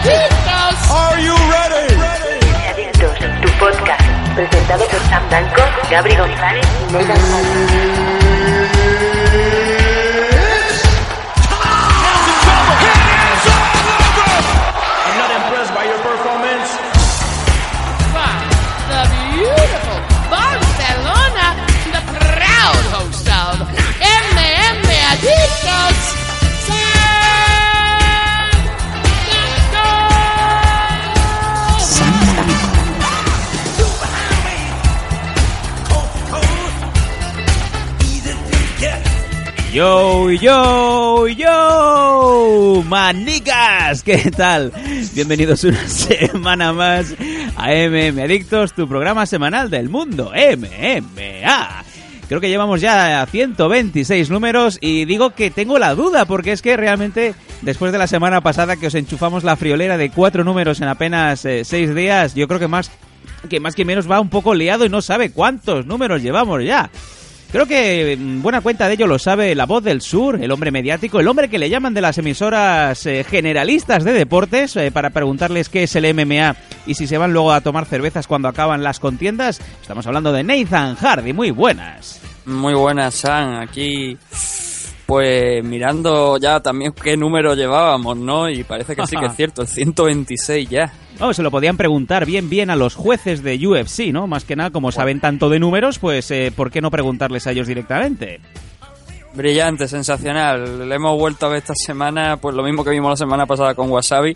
Adictos. Are you ready? Adictos, tu podcast, presentado por Sam Blanco, Gabri González y Megan Yo, yo, yo, manicas, ¿qué tal? Bienvenidos una semana más a MM Adictos, tu programa semanal del mundo, MMA. Creo que llevamos ya 126 números y digo que tengo la duda porque es que realmente después de la semana pasada que os enchufamos la friolera de cuatro números en apenas eh, seis días, yo creo que más que más que menos va un poco liado y no sabe cuántos números llevamos ya. Creo que mm, buena cuenta de ello lo sabe la voz del sur, el hombre mediático, el hombre que le llaman de las emisoras eh, generalistas de deportes eh, para preguntarles qué es el MMA y si se van luego a tomar cervezas cuando acaban las contiendas. Estamos hablando de Nathan Hardy, muy buenas. Muy buenas, San. Aquí, pues mirando ya también qué número llevábamos, ¿no? Y parece que sí que es cierto, el 126 ya. Oh, se lo podían preguntar bien bien a los jueces de UFC, ¿no? Más que nada, como saben tanto de números, pues eh, ¿por qué no preguntarles a ellos directamente? Brillante, sensacional. Le hemos vuelto a ver esta semana, pues lo mismo que vimos la semana pasada con Wasabi.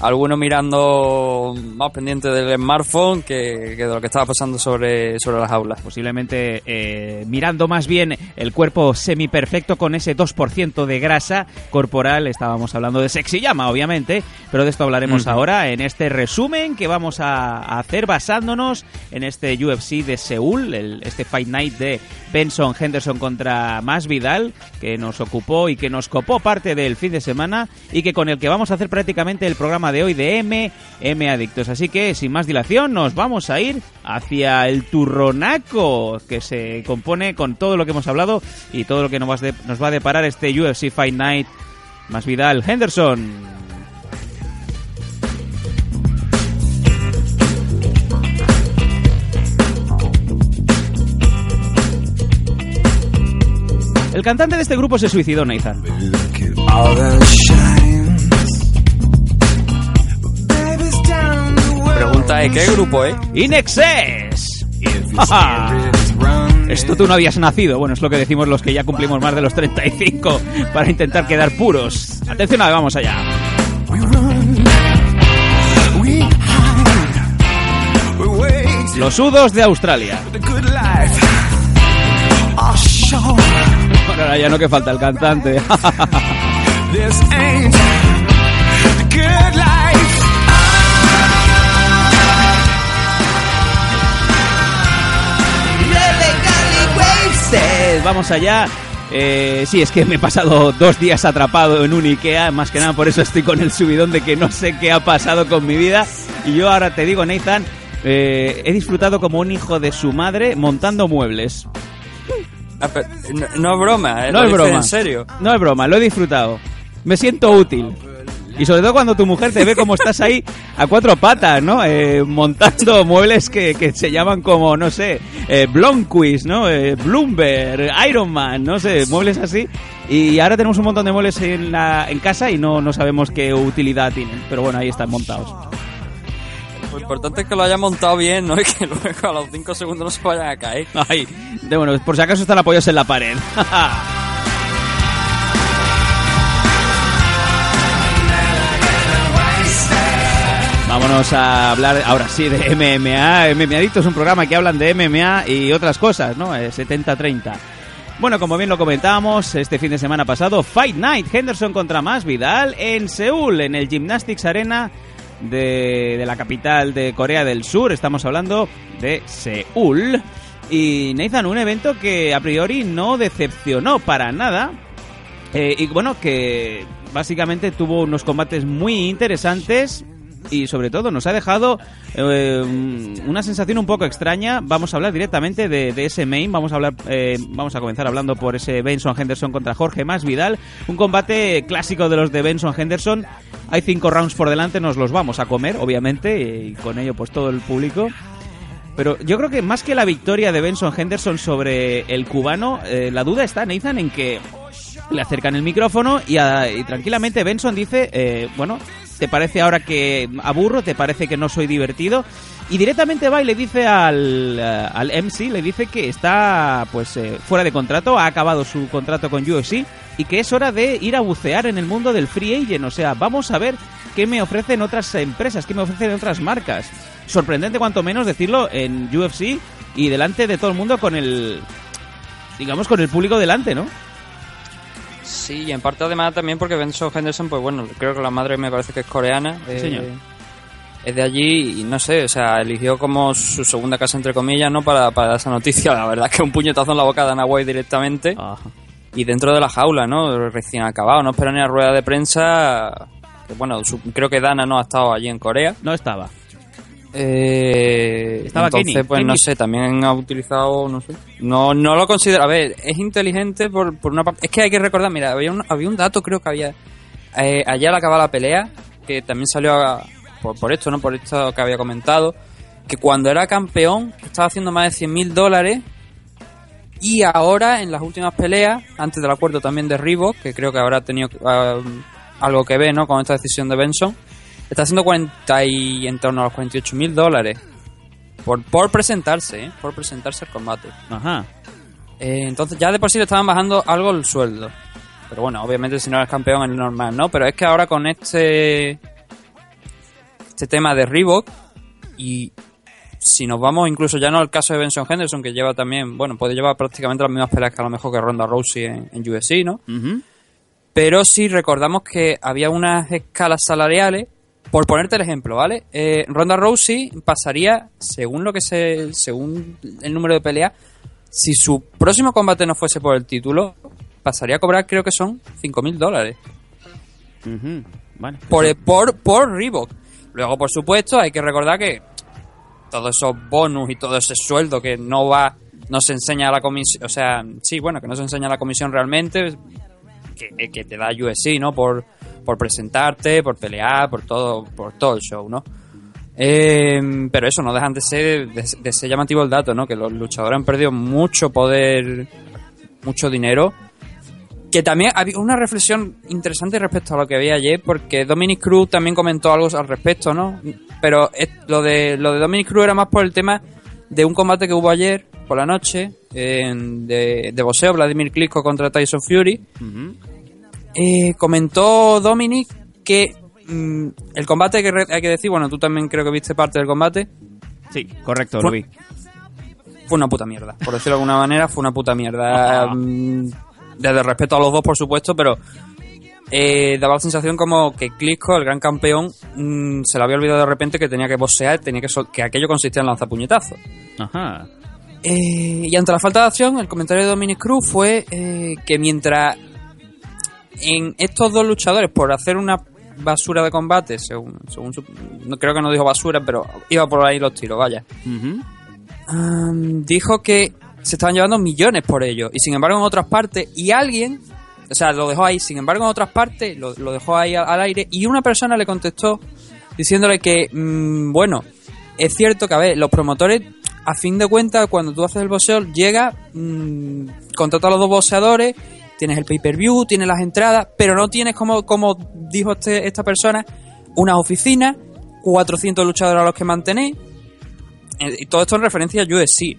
Algunos mirando más pendiente del smartphone que, que de lo que estaba pasando sobre, sobre las aulas. Posiblemente eh, mirando más bien el cuerpo semiperfecto con ese 2% de grasa corporal. Estábamos hablando de sexy llama, obviamente, pero de esto hablaremos ahora en este resumen que vamos a, a hacer basándonos en este UFC de Seúl, el- este Fight Night de Benson Henderson contra Masvidal, que nos ocupó y que nos copó parte del fin de semana y que con el que vamos a hacer prácticamente el programa de hoy de M, M Adictos. Así que, sin más dilación, nos vamos a ir hacia el turronaco, que se compone con todo lo que hemos hablado y todo lo que nos va a, deparar este UFC Fight Night Masvidal Henderson. El cantante de este grupo se suicidó, Nathan. Pregunta de qué grupo, ¿eh? Running. Esto tú no habías nacido. Bueno, es lo que decimos los que ya cumplimos más de los 35 para intentar quedar puros. Atención, a vamos allá. Los sudos de Australia. Ahora ya no que falta el cantante. This ain't the good life. Vamos allá. Eh, sí, es que me he pasado dos días atrapado en un Ikea, más que nada por eso estoy con el subidón de que no sé qué ha pasado con mi vida. Y yo ahora te digo, Nathan, eh, he disfrutado como un hijo de su madre montando muebles. Ah, pero No, no es broma, ¿eh? No Lo es broma. En serio. No es broma, lo he disfrutado. Me siento útil. Y sobre todo cuando tu mujer te ve como estás ahí a cuatro patas, ¿no? Eh, montando muebles que, que se llaman como, no sé, eh, Blomquist, ¿no? Eh, Bloomberg, Iron Man, no sé, muebles así. Y ahora tenemos un montón de muebles en, la, en casa y no, no sabemos qué utilidad tienen. Pero bueno, ahí están montados. Lo importante es que lo haya montado bien, ¿no? Y que luego a los 5 segundos no se vayan a caer. Ay, de, bueno, por si acaso están apoyados en la pared. Vámonos a hablar ahora sí de MMA. MMA Adicto es un programa que hablan de MMA y otras cosas, ¿no? Eh, 70-30. Bueno, como bien lo comentábamos, este fin de semana pasado, Fight Night, Henderson contra Más Vidal en Seúl, en el Gymnastics Arena de, de la capital de Corea del Sur. Estamos hablando de Seúl. Y Nathan, un evento que a priori no decepcionó para nada. Eh, y bueno, que básicamente tuvo unos combates muy interesantes y sobre todo nos ha dejado eh, una sensación un poco extraña. Vamos a hablar directamente de, de ese main. Vamos a hablar, eh, vamos a comenzar hablando por ese Benson Henderson contra Jorge Más Vidal. Un combate clásico de los de Benson Henderson. Hay cinco rounds por delante, nos los vamos a comer, obviamente, y con ello pues todo el público. Pero yo creo que más que la victoria de Benson Henderson sobre el cubano, eh, la duda está, Nathan, en que le acercan el micrófono y, a- tranquilamente Benson dice, eh, bueno, ¿te parece ahora que aburro? ¿Te parece que no soy divertido? Y directamente va y le dice al, eh, al MC, le dice que está pues eh, fuera de contrato, ha acabado su contrato con UFC y que es hora de ir a bucear en el mundo del free agent. O sea, vamos a ver qué me ofrecen otras empresas, qué me ofrecen otras marcas. Sorprendente cuanto menos decirlo en UFC y delante de todo el mundo con el, digamos, con el público delante, ¿no? Sí, y en parte además también porque Benson Henderson, pues bueno, creo que la madre me parece que es coreana. eh, señor. Es de allí y no sé, o sea, eligió como su segunda casa, entre comillas, ¿no? Para, para esa noticia. La verdad es que un puñetazo en la boca de Dana White directamente. Y dentro de la jaula, ¿no? Recién acabado, no espera ni a rueda de prensa. Que, bueno, su- creo que Dana no ha estado allí en Corea. No estaba. Eh, Estaba entonces, Kenny, pues Kenny. no sé, también ha utilizado, no sé. No, no lo considero. A ver, es inteligente por, por una parte. Es que hay que recordar, mira, había un, había un dato, creo que había. Eh, ayer al acabar la pelea, que también salió a- por, por esto, ¿no? Por esto que había comentado. Que cuando era campeón estaba haciendo más de 100 mil dólares. Y ahora, en las últimas peleas, antes del acuerdo también de Reebok, que creo que habrá tenido ah, algo que ver, ¿no? Con esta decisión de Benson. Está haciendo 40 y en torno a los 48 mil dólares. Por, por presentarse, ¿eh? Por presentarse al combate. Ajá. Eh, entonces ya de por sí le estaban bajando algo el sueldo. Pero bueno, obviamente si no eres campeón es normal, ¿no? Pero es que ahora con este este tema de Reebok y si nos vamos incluso ya no al caso de Benson Henderson que lleva también, bueno, puede llevar prácticamente las mismas peleas que a lo mejor que Ronda Rousey en, en UFC, ¿no? Pero sí recordamos que había unas escalas salariales. Por ponerte el ejemplo, ¿vale? Eh, Ronda Rousey pasaría, según lo que se, según el número de peleas, si su próximo combate no fuese por el título, pasaría a cobrar, creo que son 5.000 dólares Ujú. Vale. por, por, por Reebok. Luego, por supuesto, hay que recordar que todos esos bonus y todo ese sueldo que no va, no se enseña a la comisión, o sea, sí, bueno, que no se enseña a la comisión realmente, que, que te da USC, ¿no? Por, por presentarte, por pelear, por todo, por todo el show, ¿no? Eh, pero eso, no dejan de ser, de, de llamativo el dato, ¿no? Que los luchadores han perdido mucho poder, mucho dinero. Que también había una reflexión interesante respecto a lo que había ayer, porque Dominic Cruz también comentó algo al respecto, ¿no? Pero lo de, lo de Dominic Cruz era más por el tema de un combate que hubo ayer por la noche en- de, de boxeo, Vladimir Klitschko contra Tyson Fury. Ujú. Eh, comentó Dominic que mm, el combate, que hay que decir, bueno, tú también creo que viste parte del combate, Sí, correcto, Fue- lo vi. fue una puta mierda. Por decirlo de alguna manera, fue una puta mierda. Mm, Desde respeto a los dos, por supuesto, pero eh, daba la sensación como que Klitschko, el gran campeón, mm, se le había olvidado de repente que tenía que boxear, tenía que, que aquello consistía en lanzapuñetazos. Ajá. Eh, y ante la falta de acción, el comentario de Dominic Cruz fue eh, que mientras en estos dos luchadores, por hacer una basura de combate, según, según su- no creo que no dijo basura, pero iba por ahí los tiros, vaya. Dijo que se estaban llevando millones por ello. Y sin embargo, en otras partes, y alguien, o sea, lo dejó ahí, sin embargo, en otras partes, lo, lo dejó ahí al, al aire, y una persona le contestó diciéndole que, mm, bueno, es cierto que, a ver, los promotores, a fin de cuentas, cuando tú haces el boxeo, llega, mm, contrata a los dos boxeadores, tienes el pay-per-view, tienes las entradas, pero no tienes, como, como dijo este, esta persona, una oficina, 400 luchadores a los que mantener, eh, y todo esto en referencia a UFC.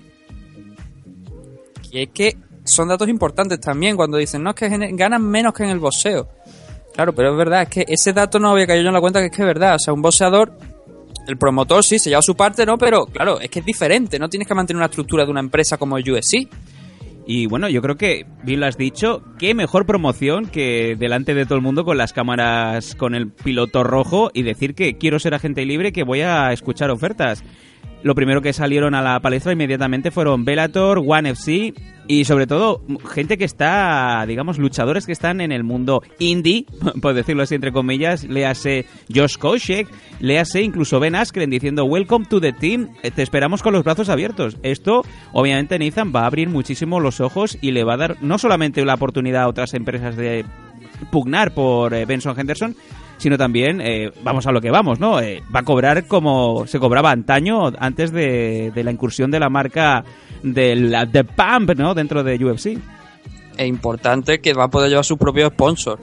Y es que son datos importantes también cuando dicen, no, es que ganan menos que en el boxeo. Claro, pero es verdad, es que ese dato no había caído yo en la cuenta que es que es verdad. O sea, un boxeador, el promotor sí se lleva su parte, ¿no? Pero claro, es que es diferente, no tienes que mantener una estructura de una empresa como el UFC. Y bueno, yo creo que, bien lo has dicho, qué mejor promoción que delante de todo el mundo con las cámaras, con el piloto rojo y decir que quiero ser agente libre, que voy a escuchar ofertas. Lo primero que salieron a la palestra inmediatamente fueron Bellator, One FC y sobre todo gente que está, digamos, luchadores que están en el mundo indie, por decirlo así entre comillas, léase Josh Koscheck, léase incluso Ben Askren diciendo Welcome to the team, eh, te esperamos con los brazos abiertos. Esto, obviamente, Nathan va a abrir muchísimo los ojos y le va a dar no solamente la oportunidad a otras empresas de pugnar por eh, Benson Henderson, sino también, eh, vamos a lo que vamos, ¿no? Eh, va a cobrar como se cobraba antaño, antes de, de la incursión de la marca del The Pump, ¿no? Dentro de UFC. Es importante que va a poder llevar su propio sponsor.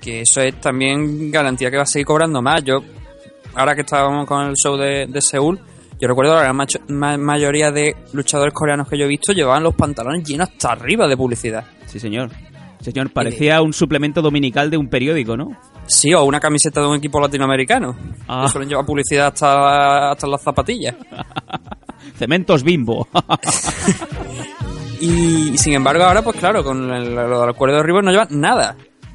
Que eso es también garantía que va a seguir cobrando más. Yo, ahora que estábamos con el show de, de Seúl, yo recuerdo la macho- ma- mayoría de luchadores coreanos que yo he visto llevaban los pantalones llenos hasta arriba de publicidad. Sí, señor. Señor, parecía un suplemento dominical de un periódico, ¿no? Sí, o una camiseta de un equipo latinoamericano. Ah. Que suelen llevar publicidad hasta, hasta las zapatillas. Cementos Bimbo. Y sin embargo, ahora, pues claro, con el, lo del acuerdo de River no llevan nada.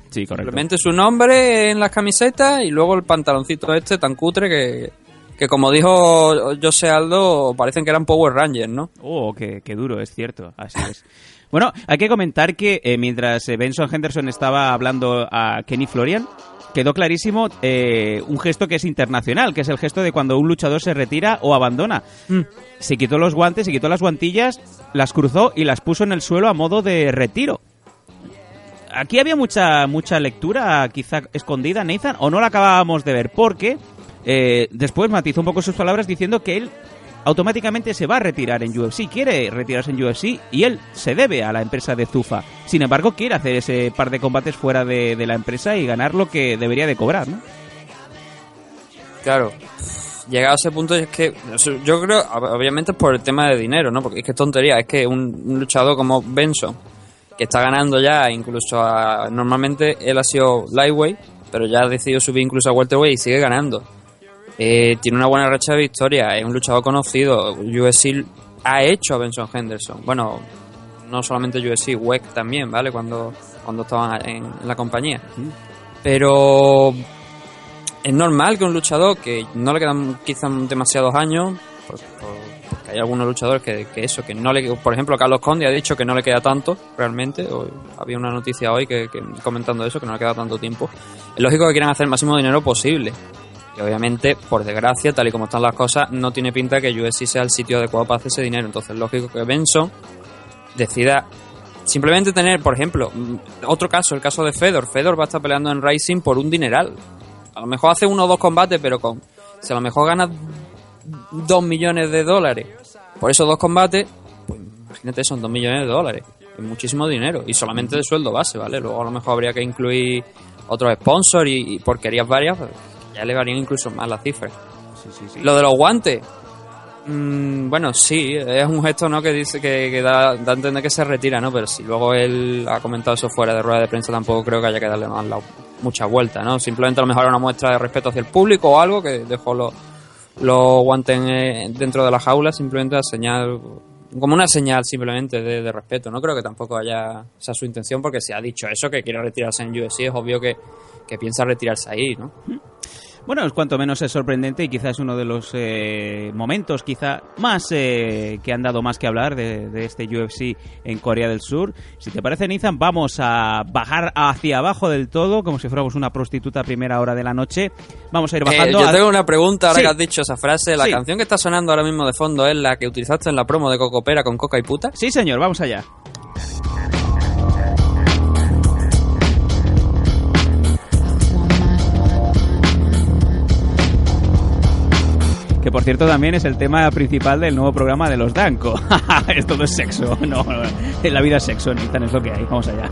sí, correcto. Simplemente su nombre en las camisetas y luego el pantaloncito este tan cutre que, que como dijo José Aldo, parecen que eran Power Rangers, ¿no? Oh, qué, qué duro, es cierto, así es. Bueno, hay que comentar que eh, mientras eh, Benson Henderson estaba hablando a Kenny Florian, quedó clarísimo eh, un gesto que es internacional, que es el gesto de cuando un luchador se retira o abandona. Se quitó los guantes, se quitó las guantillas, las cruzó y las puso en el suelo a modo de retiro. Aquí había mucha mucha lectura, quizá escondida, Nathan, o no la acabábamos de ver, porque eh, después matizó un poco sus palabras diciendo que él automáticamente se va a retirar en UFC, quiere retirarse en UFC y él se debe a la empresa de Zufa. Sin embargo, quiere hacer ese par de combates fuera de, de la empresa y ganar lo que debería de cobrar, ¿no? Claro. Llegado a ese punto es que yo creo, ob- obviamente es por el tema de dinero, ¿no? Porque es que es tontería, es que un, un luchador como Benson, que está ganando ya incluso a, normalmente él ha sido lightweight, pero ya ha decidido subir incluso a welterweight y sigue ganando. Eh, tiene una buena racha de victoria, es un luchador conocido, UFC ha hecho a Benson Henderson. Bueno, no solamente UFC, WEC también, ¿vale? Cuando, cuando estaban en la compañía. Pero es normal que un luchador que no le quedan quizás demasiados años, por- por- porque hay algunos luchadores que, eso, que no le, por ejemplo, Carlos Conde ha dicho que no le queda tanto realmente, o había una noticia hoy que, que comentando eso, que no le queda tanto tiempo. Es lógico que quieran hacer el máximo dinero posible. Obviamente, por desgracia, tal y como están las cosas, no tiene pinta que UFC sea el sitio adecuado para hacer ese dinero. Entonces, es lógico que Benson decida simplemente tener, por ejemplo, mm, otro caso, el caso de Fedor. Fedor va a estar peleando en Rising por un dineral. A lo mejor hace uno o dos combates, pero con. Si a lo mejor gana dos millones de dólares por esos dos combates, pues imagínate, son dos millones de dólares. Es muchísimo dinero. Y solamente de sueldo base, ¿vale? Luego a lo mejor habría que incluir otros sponsors y, porquerías varias, ya le varían incluso más las cifras. Lo de los guantes. mm, bueno, sí, es un gesto ¿no? que dice que, que da, da a entender que se retira, ¿no? Pero si luego él ha comentado eso fuera de rueda de prensa, tampoco creo que haya que darle más la, mucha vuelta, ¿no? Simplemente a lo mejor una muestra de respeto hacia el público o algo que dejó los los guantes eh, dentro de la jaula, simplemente a señal, como una señal simplemente de, de respeto. No creo que tampoco haya esa su intención, porque si ha dicho eso, que quiere retirarse en UFC, es obvio que, que piensa retirarse ahí, ¿no? Bueno, es cuanto menos es sorprendente y quizás uno de los eh, momentos quizá más eh, que han dado más que hablar de, de este UFC en Corea del Sur. Si te parece, Nathan, vamos a bajar hacia abajo del todo, como si fuéramos una prostituta a primera hora de la noche. Vamos a ir Eh, bajando. yo a- tengo una pregunta ahora Sí. que has dicho esa frase. La Sí. canción que está sonando ahora mismo de fondo es la que utilizaste en la promo de Cocopera con Coca y Puta. Sí, señor, vamos allá. Que por cierto también es el tema principal del nuevo programa de los Danco. Esto no es sexo, no, no, en la vida es sexo, Nathan, es lo que hay. Vamos allá.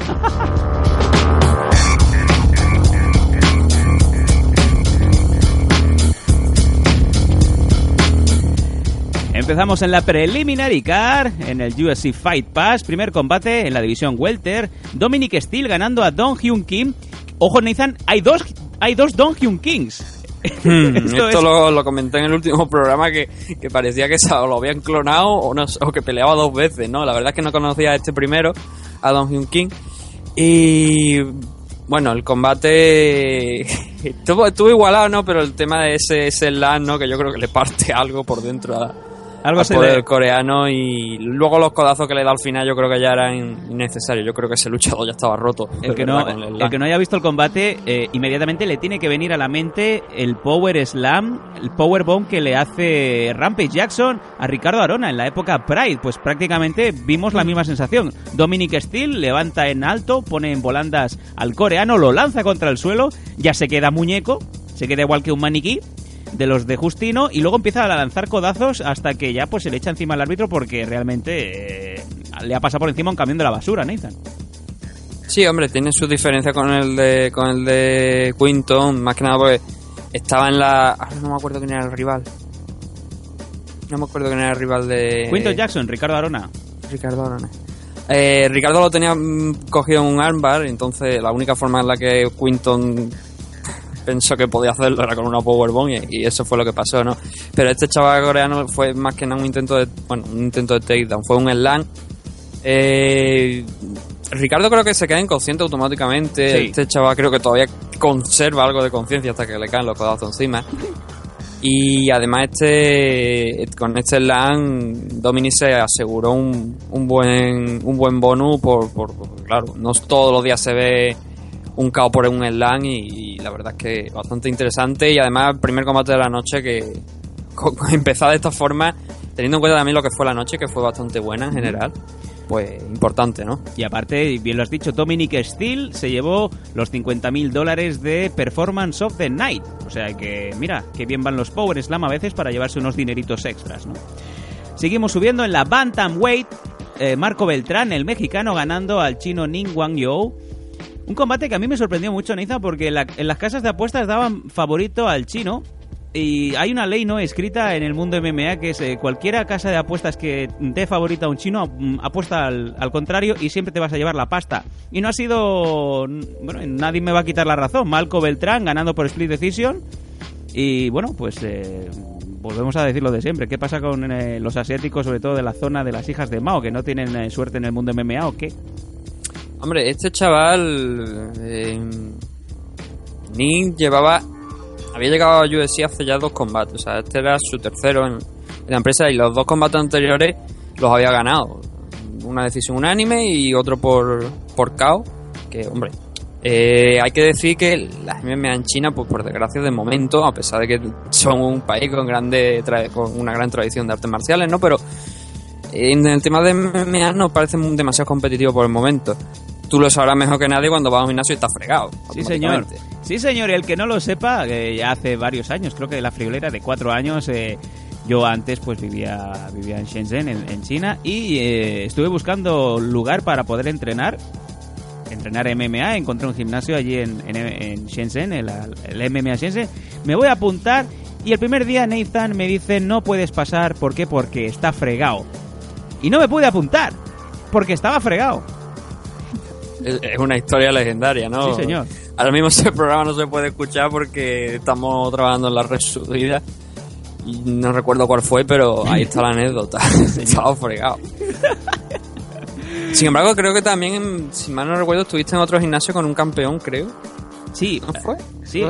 Empezamos en la Preliminary Car, en el UFC Fight Pass, primer combate en la división Welter, Dominic Steele ganando a Don Hyun Kim. Ojo Nathan, hay dos, hay dos Don Hyun Kings. Hmm, Esto Esto, es- lo, lo comenté en el último programa que, que parecía que o lo habían clonado o, no, o que peleaba dos veces, ¿no? La verdad es que no conocía a este primero, a Don Hyun King. Y bueno, el combate estuvo, estuvo igualado, ¿no? Pero el tema de ese, ese LAN, ¿no? Que yo creo que le parte algo por dentro a, Algo al poder coreano y luego los codazos que le da al final yo creo que ya eran innecesarios. Yo creo que ese luchador ya estaba roto. El que, no, el que no haya visto el combate, eh, inmediatamente le tiene que venir a la mente el Power Slam, el Power Bomb que le hace Rampage Jackson a Ricardo Arona en la época Pride. Pues prácticamente vimos la misma sensación. Dominic Steele levanta en alto, pone en volandas al coreano, lo lanza contra el suelo, ya se queda muñeco, se queda igual que un maniquí de los de Justino y luego empieza a lanzar codazos hasta que ya pues se le echa encima al árbitro porque realmente eh, le ha pasado por encima un camión de la basura, Nathan. Sí, hombre, tiene su diferencia con el de con el de Quinton, más que nada porque estaba en la ahora no me acuerdo quién era el rival. No me acuerdo quién era el rival de Quinton Jackson, Ricardo Arona. Ricardo Arona. Eh, Ricardo lo tenía mm, cogido en un armbar, entonces la única forma en la que Quinton pensó que podía hacerlo era con una powerbomb y, y eso fue lo que pasó, ¿no? Pero este chaval coreano fue más que nada un intento de, bueno, un intento de takedown, fue un slam. Eh, Ricardo creo que se queda inconsciente automáticamente. Sí. Este chaval creo que todavía conserva algo de conciencia hasta que le caen los codazos encima. Y además este con este slam Dominic se aseguró un, un buen un buen bonus por, por, por- claro, no todos los días se ve un KO por un slam y, y la verdad es que bastante interesante y además el primer combate de la noche que empezar de esta forma teniendo en cuenta también lo que fue la noche que fue bastante buena en general pues importante, ¿no? Y aparte, bien lo has dicho, Dominic Steele se llevó los 50.000 dólares de Performance of the Night. O sea que, mira, qué bien van los Power Slam a veces para llevarse unos dineritos extras, ¿no? Seguimos subiendo en la Bantamweight. eh, Marco Beltrán, el mexicano, ganando al chino Ning Wang Yo. Un combate que a mí me sorprendió mucho, Niza, porque la- en las casas de apuestas daban favorito al chino. Y hay una ley no escrita en el mundo MMA que es eh, cualquiera casa de apuestas que dé favorito a un chino mm, apuesta al, contrario y siempre te vas a llevar la pasta. Y no ha sido... Bueno, nadie me va a quitar la razón. Malco Beltrán ganando por split decision. Y bueno, pues eh, volvemos a decir lo de siempre. ¿Qué pasa con eh, los asiáticos, sobre todo de la zona de las hijas de Mao, que no tienen suerte en el mundo MMA o qué? Hombre, este chaval. Eh, Ning llevaba. Había llegado a UFC hace ya dos combates. O sea, este era su tercero en, la empresa y los dos combates anteriores los había ganado. Una decisión unánime y otro por, por KO. Que, hombre. eh, hay que decir que las MMA en China, pues por desgracia de momento, a pesar de que son un país con grande con una gran tradición de artes marciales, ¿no? Pero en el tema de MMA no parece demasiado competitivo por el momento. Tú lo sabrás mejor que nadie cuando vas a un gimnasio y estás fregado. Sí, señor. Sí, señor. Y el que no lo sepa, ya hace varios años, creo que la friolera de cuatro años, eh, yo antes pues vivía, vivía en Shenzhen, en, en China, y eh, estuve buscando lugar para poder entrenar. Entrenar MMA, encontré un gimnasio allí en, en, en Shenzhen, el, el MMA Shenzhen. Me voy a apuntar y el primer día Nathan me dice no puedes pasar, ¿por qué? Porque está fregado. Y no me pude apuntar, porque estaba fregado. Es una historia legendaria, ¿no? Sí, señor. Ahora mismo ese programa no se puede escuchar porque estamos trabajando en la red subida. Y no recuerdo cuál fue, pero ahí está la anécdota. Estaba fregado. Sin embargo, creo que también, si mal no recuerdo, estuviste en otro gimnasio con un campeón, creo. Sí, ¿No fue? Sí,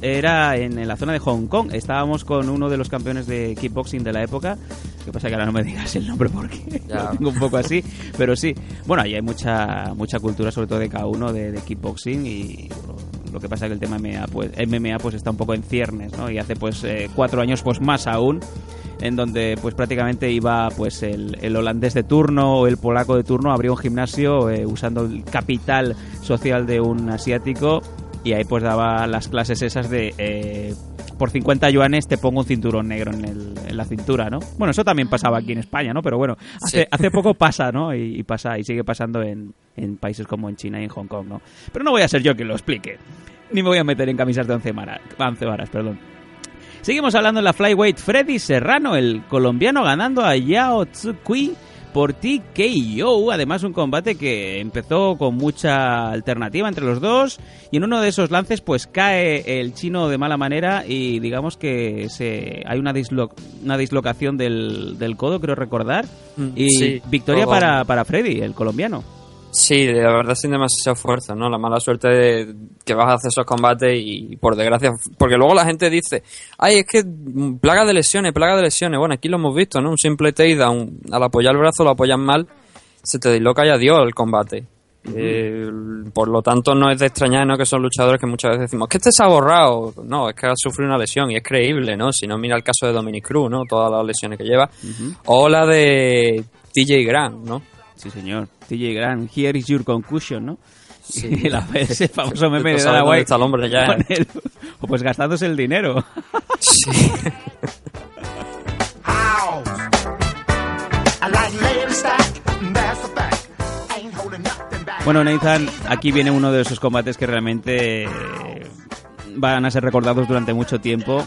era en, la zona de Hong Kong. Estábamos con uno de los campeones de kickboxing de la época. Lo que pasa que ahora no me digas el nombre porque Ya. lo tengo un poco así. Pero sí, bueno, ahí hay mucha mucha cultura, sobre todo de K1, de, de kickboxing. Y lo, lo que pasa es que el tema MMA pues, MMA, pues está un poco en ciernes, ¿no? Y hace pues eh, cuatro años pues más aún en donde pues prácticamente iba pues el, el holandés de turno o el polaco de turno abrió un gimnasio eh, usando el capital social de un asiático y ahí pues daba las clases esas de eh, por 50 yuanes te pongo un cinturón negro en, el- en la cintura, ¿no? Bueno, eso también pasaba aquí en España, ¿no? Pero bueno, hace, Sí. hace poco pasa, ¿no? Y, y pasa y sigue pasando en, en países como en China y en Hong Kong, ¿no? Pero no voy a ser yo quien lo explique. Ni me voy a meter en camisas de 11 varas, 11 varas perdón. Seguimos hablando en la flyweight. Freddy Serrano, el colombiano, ganando a Yao Tsukui por TKO. Además, un combate que empezó con mucha alternativa entre los dos. Y en uno de esos lances, pues cae el chino de mala manera y digamos que se, hay una, dislo- una dislocación del, del codo, creo recordar. Mm, Y sí, victoria para Freddy, el colombiano. Sí, la verdad sin demasiado esfuerzo, ¿no? La mala suerte de que vas a hacer esos combates y por desgracia, porque luego la gente dice, ay, es que plaga de lesiones, plaga de lesiones. Bueno, aquí lo hemos visto, ¿no? Un simple takedown, al apoyar el brazo lo apoyan mal, se te disloca y adiós el combate. Eh, por lo tanto, no es de extrañar, ¿no? Que son luchadores que muchas veces decimos, que este se ha borrado. No, es que ha sufrido una lesión y es creíble, ¿no? Si no, mira el caso de Dominic Cruz, ¿no? Todas las lesiones que lleva. O la de TJ Grant, ¿no? Sí, señor. TJ Grant, here is your concussion, ¿no? Sí. La- ese famoso meme de está el hombre ya. con el- o pues gastándose el dinero. Sí. Bueno, Nathan, aquí viene uno de esos combates que realmente eh, van a ser recordados durante mucho tiempo.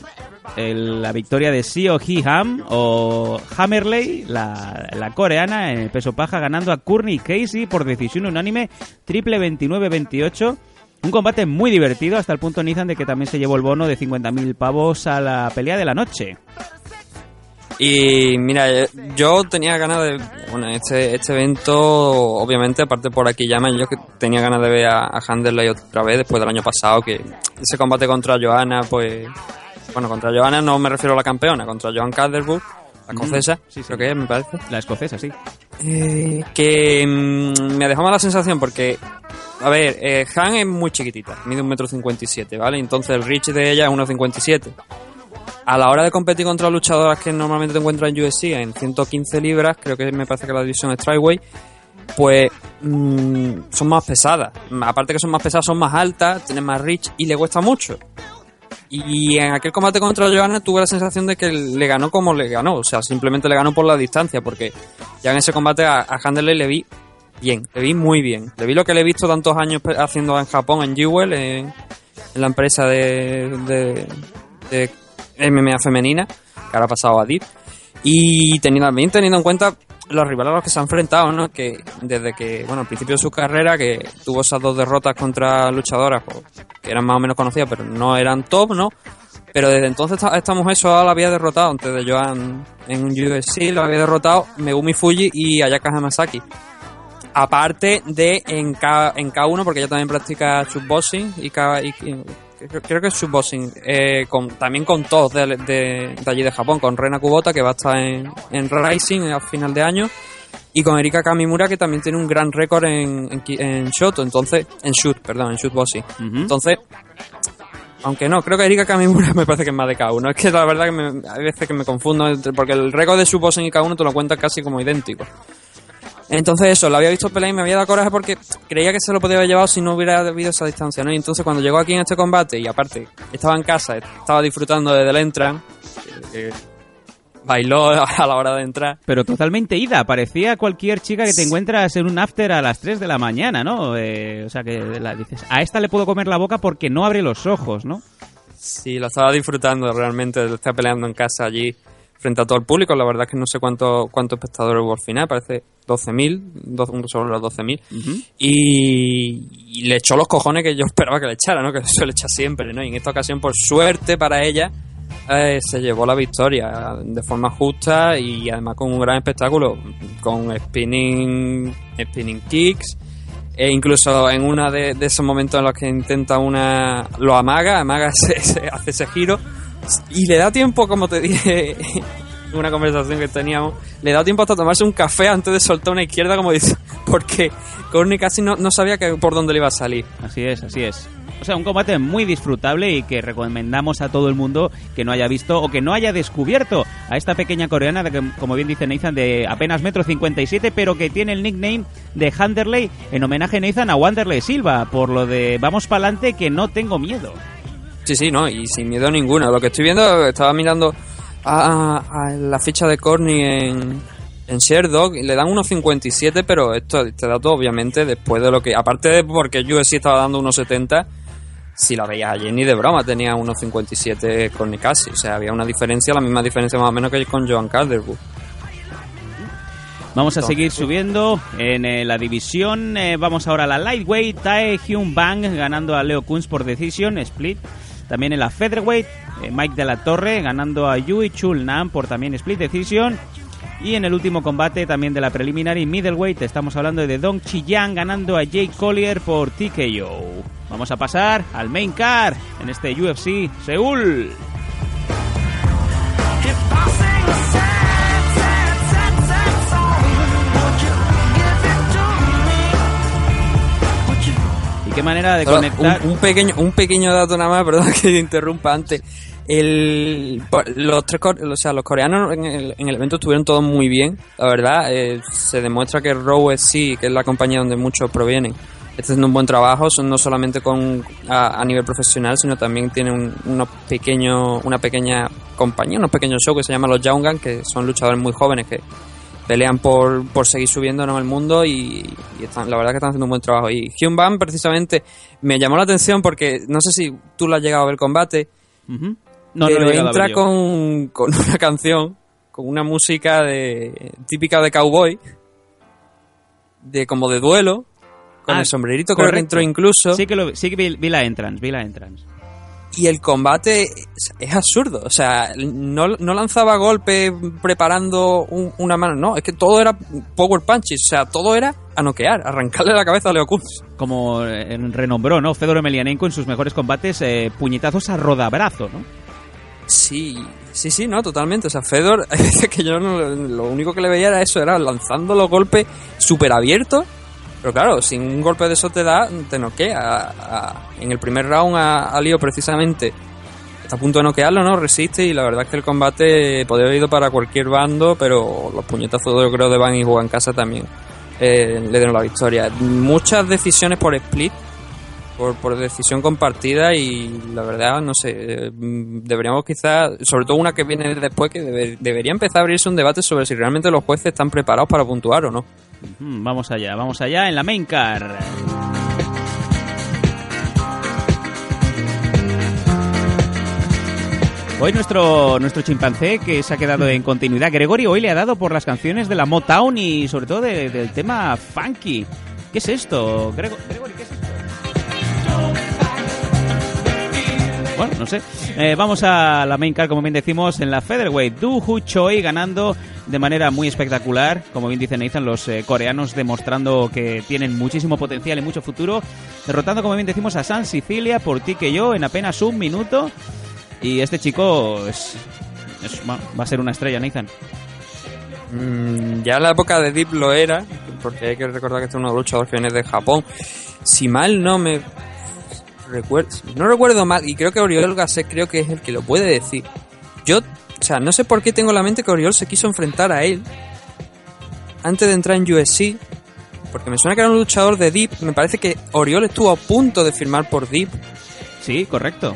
La victoria de Seo Hee Ham o Hammerley, la, coreana en el peso paja, ganando a Courtney Casey por decisión unánime, triple 29-28. Un combate muy divertido hasta el punto, Nathan, de que también se llevó el bono de 50.000 pavos a la pelea de la noche. Y mira, yo tenía ganas de. Bueno, este, este evento, obviamente, aparte por aquí llaman, yo tenía ganas de ver a, a otra vez después del año pasado, que ese combate contra Johanna, pues. Bueno, contra Johanna no me refiero a la campeona, contra Joan Calderwood, la escocesa, sí, sí. creo que es, me parece. La escocesa, sí. Eh, que mm, me dejó mala sensación porque, a ver, eh, Han es muy chiquitita, mide un metro cincuenta y siete, ¿vale? Entonces el reach de ella es 1,57. A la hora de competir contra luchadoras que normalmente te encuentras en UFC en 115 libras, creo que me parece que la división es pues mm, son más pesadas. Aparte que son más pesadas, son más altas, tienen más reach y le cuesta mucho. Y en aquel combate contra Johanna tuve la sensación de que le ganó como le ganó. O sea, simplemente le ganó por la distancia. Porque ya en ese combate a, a Handerley le vi bien. Le vi muy bien. Le vi lo que le he visto tantos años haciendo en Japón, en Jewel, en, en la empresa de, de, de MMA femenina. Que ahora ha pasado a DIP. Y teniendo, también teniendo en cuenta los rivales a los que se ha enfrentado, ¿no? Que desde que, bueno, al principio de su carrera, que tuvo esas dos derrotas contra luchadoras, pues, que eran más o menos conocidas, pero no eran top, ¿no? Pero desde entonces esta, mujer solo la había derrotado, antes de Joan en UFC, lo había derrotado Megumi Fuji y Ayaka Hamasaki. Aparte de en, K, en K1, porque ella también practica shootboxing y, K, y, y- creo, que es shootboxing, eh, con, también con todos de, de, de allí de Japón, con Rena Kubota, que va a estar en, en Rising a final de año, y con Erika Kamimura, que también tiene un gran récord en, en, ki- en shot, entonces, en shoot, perdón, en shootboxing. Ujú. Entonces, aunque no, creo que Erika Kamimura me parece que es más de K1. Es que la verdad que me, hay veces que me confundo, entre- porque el récord de shootboxing y K1 te lo cuentan casi como idéntico. Entonces eso, lo había visto pelear y me había dado coraje porque creía que se lo podía haber llevado si no hubiera habido esa distancia, ¿no? Y entonces cuando llegó aquí en este combate y aparte estaba en casa, estaba disfrutando desde el entran, eh, bailó a la hora de entrar. Pero totalmente ida, parecía cualquier chica que te encuentras en un after a las 3 de la mañana, ¿no? Eh, o sea, que la, dices, a esta le puedo comer la boca porque no abre los ojos, ¿no? Sí, lo estaba disfrutando realmente, de estar peleando en casa allí frente a todo el público. La verdad es que no sé cuántos cuántos espectadores hubo al final, parece 12.000, do- sobre los 12.000. y, y le echó los cojones que yo esperaba que le echara, ¿no? Que eso le echa siempre, ¿no? Y en esta ocasión, por suerte para ella, eh, se llevó la victoria de forma justa y además con un gran espectáculo, con spinning, spinning kicks. E incluso en uno de, de esos momentos en los que intenta una. lo amaga, amaga ese- ese- hace ese giro. Y le da tiempo, como te dije en una conversación que teníamos, le da tiempo hasta tomarse un café antes de soltar una izquierda, como dice. Porque Courtney casi no, no sabía que, por dónde le iba a salir. Así es, así es. O sea, un combate muy disfrutable y que recomendamos a todo el mundo que no haya visto o que no haya descubierto a esta pequeña coreana, de que, como bien dice Nathan, de apenas metro 57, pero que tiene el nickname de Handerley en homenaje, Nathan, a Wanderley Silva, por lo de vamos pa'lante que no tengo miedo. Sí, sí, no, y sin miedo ninguno. Lo que estoy viendo, estaba mirando a, a la ficha de Corny en, en Sherdog y le dan unos 57, pero esto, este dato obviamente después de lo que, aparte de porque UFC estaba dando unos 70, si la veías ayer ni de broma tenía unos 57 Corny casi, o sea, había una diferencia, la misma diferencia más o menos que con Joan Calderwood. Vamos a Entonces, seguir subiendo en eh, la división. eh, vamos ahora a la Lightweight. Tae Hyun Bang ganando a Leo Kunz por decisión, split. También en la Featherweight, eh, Mike de la Torre ganando a Yui Chul Nam por también split decision. Y en el último combate también de la preliminary middleweight estamos hablando de Dong Chi Yang ganando a Jake Collier por TKO. Vamos a pasar al main car en este UFC Seúl. Y qué manera de conectar. Un, un pequeño, un pequeño dato nada más, perdón que te interrumpa antes. El, los tres, o sea, los coreanos en el, en el evento estuvieron todos muy bien, la verdad. eh, se demuestra que Row sí, que es la compañía donde muchos provienen, está haciendo un buen trabajo, son no solamente con a, a nivel profesional, sino también tienen un- unos pequeños, una pequeña compañía, unos pequeños shows que se llaman los Youngan, que son luchadores muy jóvenes que pelean por, por seguir subiendo en el mundo y, y están, la verdad que están haciendo un buen trabajo. Y Hyun Ban precisamente me llamó la atención porque no sé si tú lo has llegado a ver combate, Ujú. No, no pero lo he llegado a entra con, con una canción, con una música de típica de cowboy, de como de duelo, con Ah, el sombrerito creo que correcto. entró incluso. Sí que, lo, sí que vi, vi la entrance, vi la entrance. Y el combate es, absurdo. O sea, no, no lanzaba golpes preparando un- una mano. No, es que todo era power punches. O sea, todo era a noquear, arrancarle la cabeza a Leo Kunz. Como eh, renombró, ¿no? Fedor Emelianenko en sus mejores combates, eh, puñetazos a rodabrazo, ¿no? Sí, sí, sí, no, totalmente. O sea, Fedor, que yo no, lo único que le veía era eso, era lanzando los golpes súper abiertos. Pero claro, si un golpe de eso te da, te noquea. En el primer round a, a Leo precisamente está a punto de noquearlo, ¿no? Resiste y la verdad es que el combate podría haber ido para cualquier bando, pero los puñetazos yo creo de Van y Juan Casa también eh, le dieron la victoria. Muchas decisiones por split, por, por decisión compartida y la verdad, no sé, mm, deberíamos quizás, sobre todo una que viene después, que debe- debería empezar a abrirse un debate sobre si realmente los jueces están preparados para puntuar o no. Vamos allá, vamos allá en la main car. Hoy nuestro, nuestro chimpancé que se ha quedado en continuidad, Gregory, hoy le ha dado por las canciones de la Motown y sobre todo de- del tema funky. ¿Qué es esto? Grego-. Bueno, no sé. Eh, vamos a la main car, como bien decimos, en la Featherweight. Du Hu Choi ganando de manera muy espectacular. Como bien dice Nathan, los eh, coreanos demostrando que tienen muchísimo potencial y mucho futuro. Derrotando, como bien decimos, a San Sicilia por ti que yo en apenas un minuto. Y este chico es, va a ser una estrella, Nathan. Mm, ya en la época de Deep lo era, porque hay que recordar que este es uno de los luchadores que viene de Japón. Si mal no me recuerdo, no recuerdo mal, y creo que Oriol Gasset creo que es el que lo puede decir. Yo, o sea, no sé por qué tengo en la mente que Oriol se quiso enfrentar a él antes de entrar en USC, porque me suena que era un luchador de Deep. Me parece que Oriol estuvo a punto de firmar por Deep, Sí, correcto.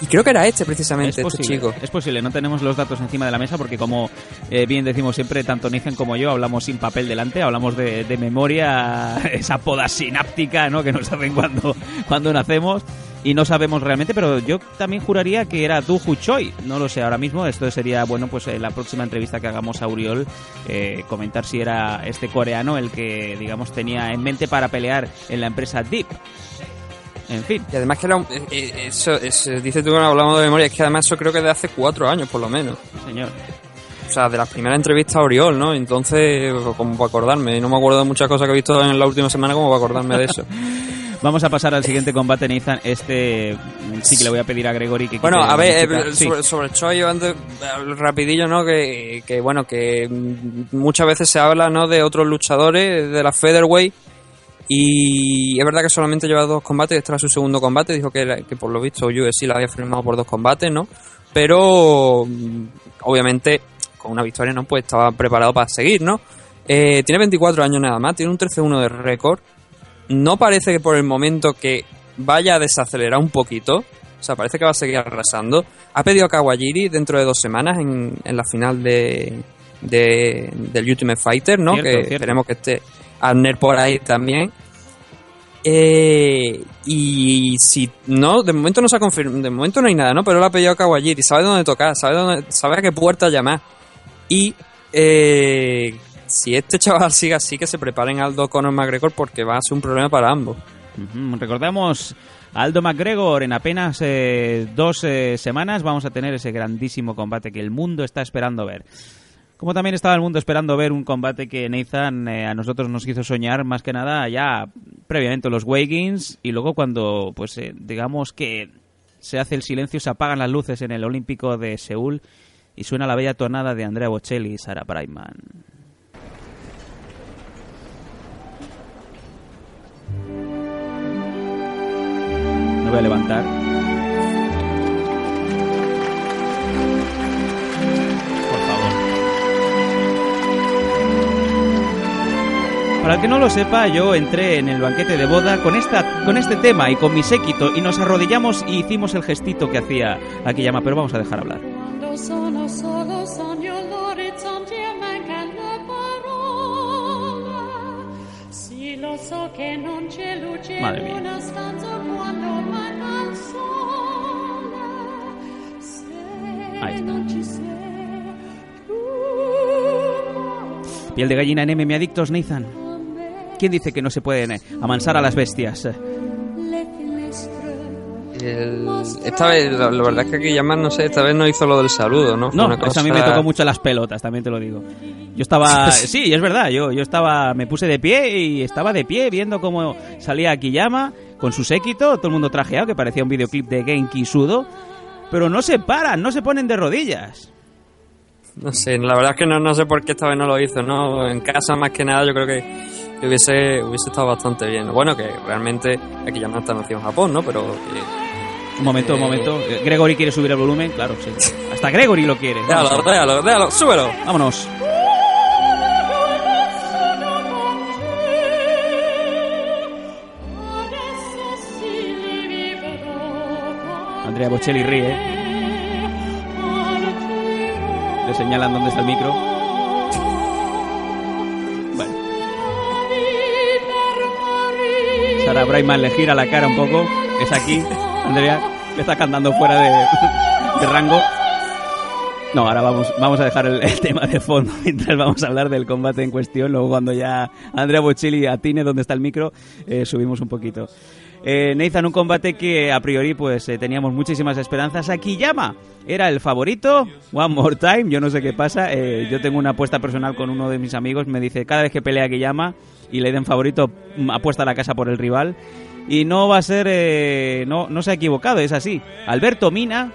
y creo que era este precisamente, Es este posible, chico. es posible, no tenemos los datos encima de la mesa porque como eh, bien decimos siempre, tanto Nathan como yo hablamos sin papel delante, hablamos de, de memoria, esa poda sináptica ¿no? que nos hacen cuando, cuando nacemos y no sabemos realmente, pero yo también juraría que era Du Choi, no lo sé ahora mismo, esto sería bueno pues en la próxima entrevista que hagamos a Uriol, eh, comentar si era este coreano el que digamos tenía en mente para pelear en la empresa Deep. En fin, Y además que era un- eh, eh, eso, eso, dice tú que no hablamos de memoria, es que además eso creo que de hace cuatro años por lo menos. señor. O sea, de las primeras entrevistas a Oriol, ¿no? Entonces, como para acordarme, no me acuerdo de muchas cosas que he visto en la última semana como para acordarme de eso. Vamos a pasar al siguiente combate, Nathan. Este mm, sí que le voy a pedir a Gregory que bueno, a ver, eh, Sí. sobre, sobre Choi, yo antes, eh, rapidillo, ¿no? Que, que, bueno, que mm, muchas veces se habla, ¿no? De otros luchadores de la Featherweight y es verdad que solamente lleva dos combates, este era su segundo combate, dijo que, que por lo visto UFC la había firmado por dos combates, ¿no? Pero mm, obviamente con una victoria, ¿no? Pues estaba preparado para seguir, ¿no? Eh, tiene 24 años nada más, tiene un 13-1 de récord. No parece que por el momento que vaya a desacelerar un poquito. O sea, parece que va a seguir arrasando. Ha pedido a Kawajiri dentro de dos semanas en, en la final de, de- del Ultimate Fighter, ¿no? Cierto, que cierto. esperemos que esté Abner por ahí también. Eh, y si no, de momento no se ha confirmado, de momento no hay nada, ¿no? Pero él ha pedido a Kawajiri, sabe dónde tocar, sabe dónde, sabe a qué puerta llamar. Y eh, si este chaval sigue así, que se preparen Aldo Conor McGregor porque va a ser un problema para ambos. Ujú, Recordamos Aldo McGregor en apenas eh, dos eh, semanas vamos a tener ese grandísimo combate que el mundo está esperando ver. Como también estaba el mundo esperando ver un combate que Nathan eh, a nosotros nos hizo soñar más que nada ya previamente los Wiggins y luego cuando pues digamos que se hace el silencio, se apagan las luces en el Olímpico de Seúl y suena la bella tonada de Andrea Bocelli y Sarah Brightman. Me voy a levantar. Por favor. Para el que no lo sepa, yo entré en el banquete de boda con esta con este tema y con mi séquito y nos arrodillamos y hicimos el gestito que hacía aquí llama, pero vamos a dejar hablar. Madre sole. Ahí está. Piel de gallina en MM Adictos, Nathan. ¿Quién dice que no se pueden eh, amansar a las bestias? El- esta vez, la, la verdad es que aquí llaman, no sé, esta vez no hizo lo del saludo, ¿no? Fue No, una eso a mí me cosa- tocó mucho las pelotas, también te lo digo. Yo estaba, sí, es verdad, yo, yo estaba, me puse de pie y estaba de pie viendo cómo salía Akiyama con su séquito, todo el mundo trajeado, que parecía un videoclip de Genki Sudo, pero no se paran, no se ponen de rodillas. No sé, la verdad es que no, no sé por qué esta vez no lo hizo, ¿no? En casa más que nada yo creo que, que hubiese, hubiese estado bastante bien. Bueno, que realmente aquí ya no está nacido en Japón, ¿no? Pero que... Un momento, un Eh. momento. Eh, Gregory quiere subir el volumen, claro, sí. Hasta Gregory lo quiere. Déjalo, déjalo, déjalo, súbelo. vámonos. Andrea Bocelli ríe, le señalan dónde está el micro. Bueno. Sara Brightman le gira la cara un poco. Es aquí. Andrea le está cantando fuera de, de rango. No, ahora vamos, vamos a dejar el, el tema de fondo mientras vamos a hablar del combate en cuestión. Luego cuando ya Andrea Bocelli atine donde está el micro, eh, subimos un poquito. Eh, Nathan, un combate que a priori pues eh, teníamos muchísimas esperanzas. Akiyama era el favorito. One more time. Yo no sé qué pasa. Eh, yo tengo una apuesta personal con uno de mis amigos. Me dice cada vez que pelea Akiyama y le den favorito, mm, apuesta la casa por el rival. Y no va a ser, eh, no, no se ha equivocado, es así. Alberto Mina